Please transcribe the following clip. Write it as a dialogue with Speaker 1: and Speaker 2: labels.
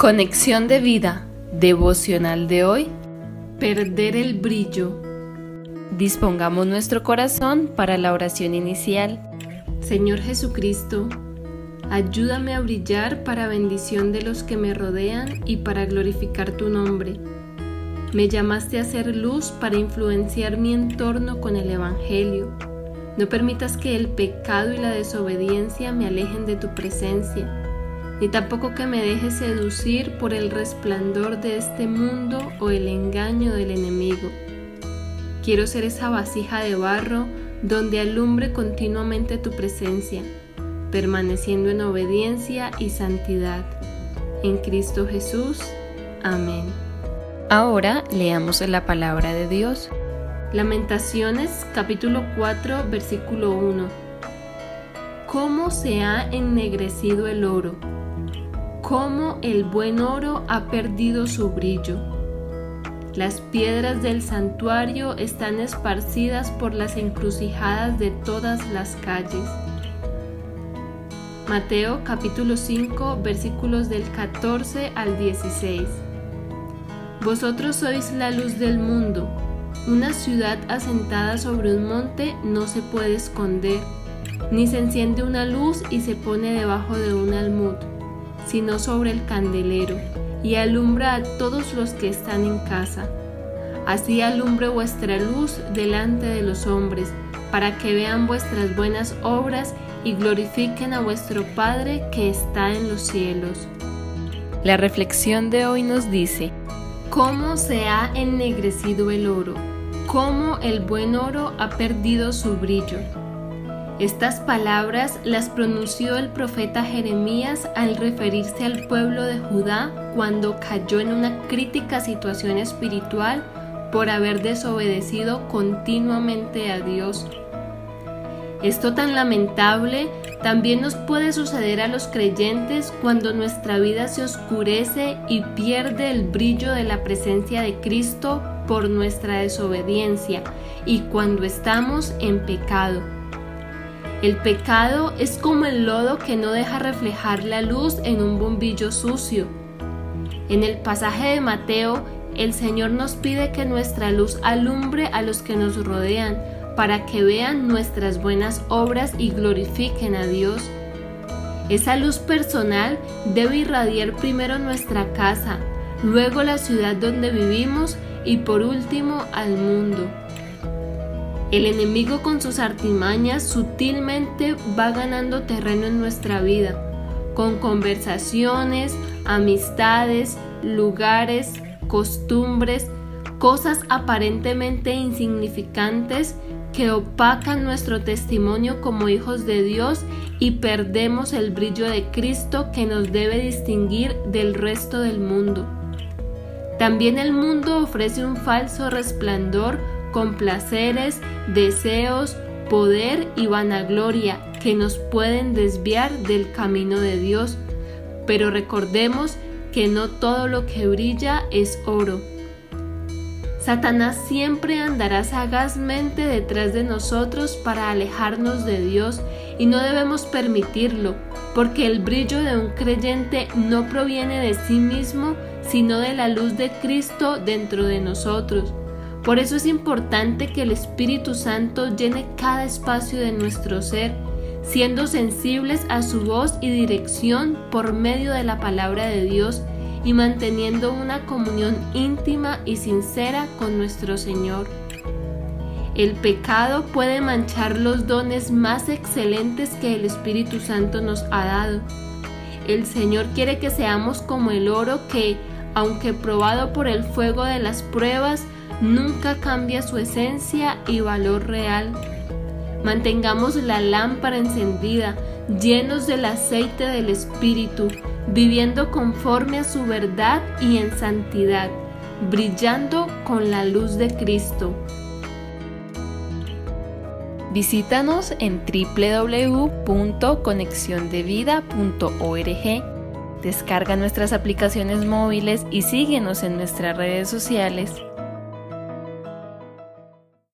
Speaker 1: Conexión de vida devocional de hoy. Perder el brillo. Dispongamos nuestro corazón para la oración inicial. Señor Jesucristo, ayúdame a brillar para bendición de los que me rodean y para glorificar tu nombre. Me llamaste a ser luz para influenciar mi entorno con el Evangelio. No permitas que el pecado y la desobediencia me alejen de tu presencia, ni tampoco que me dejes seducir por el resplandor de este mundo o el engaño del enemigo. Quiero ser esa vasija de barro donde alumbre continuamente tu presencia, permaneciendo en obediencia y santidad. En Cristo Jesús. Amén. Ahora leamos la palabra de Dios. Lamentaciones capítulo 4 versículo 1. ¿Cómo se ha ennegrecido el oro? ¿Cómo el buen oro ha perdido su brillo? Las piedras del santuario están esparcidas por las encrucijadas de todas las calles. Mateo capítulo 5 versículos del 14 al 16. Vosotros sois la luz del mundo. Una ciudad asentada sobre un monte no se puede esconder, ni se enciende una luz y se pone debajo de un almud, sino sobre el candelero, y alumbra a todos los que están en casa. Así alumbre vuestra luz delante de los hombres, para que vean vuestras buenas obras y glorifiquen a vuestro Padre que está en los cielos. La reflexión de hoy nos dice, cómo se ha ennegrecido el oro, cómo el buen oro ha perdido su brillo. Estas palabras las pronunció el profeta Jeremías al referirse al pueblo de Judá cuando cayó en una crítica situación espiritual por haber desobedecido continuamente a Dios. Esto tan lamentable también nos puede suceder a los creyentes cuando nuestra vida se oscurece y pierde el brillo de la presencia de Cristo por nuestra desobediencia y cuando estamos en pecado. El pecado es como el lodo que no deja reflejar la luz en un bombillo sucio. En el pasaje de Mateo, el Señor nos pide que nuestra luz alumbre a los que nos rodean, para que vean nuestras buenas obras y glorifiquen a Dios. Esa luz personal debe irradiar primero nuestra casa, luego la ciudad donde vivimos y por último al mundo. El enemigo con sus artimañas sutilmente va ganando terreno en nuestra vida, con conversaciones, amistades, lugares, costumbres, cosas aparentemente insignificantes que opacan nuestro testimonio como hijos de Dios y perdemos el brillo de Cristo que nos debe distinguir del resto del mundo. También el mundo ofrece un falso resplandor con placeres, deseos, poder y vanagloria que nos pueden desviar del camino de Dios. Pero recordemos que no todo lo que brilla es oro. Satanás siempre andará sagazmente detrás de nosotros para alejarnos de Dios y no debemos permitirlo, porque el brillo de un creyente no proviene de sí mismo, sino de la luz de Cristo dentro de nosotros. Por eso es importante que el Espíritu Santo llene cada espacio de nuestro ser, siendo sensibles a su voz y dirección por medio de la palabra de Dios y manteniendo una comunión íntima y sincera con nuestro Señor. El pecado puede manchar los dones más excelentes que el Espíritu Santo nos ha dado. El Señor quiere que seamos como el oro que, aunque probado por el fuego de las pruebas, nunca cambia su esencia y valor real. Mantengamos la lámpara encendida, llenos del aceite del Espíritu, viviendo conforme a su verdad y en santidad, brillando con la luz de Cristo. Visítanos en www.conexiondevida.org. Descarga nuestras aplicaciones móviles y síguenos en nuestras redes sociales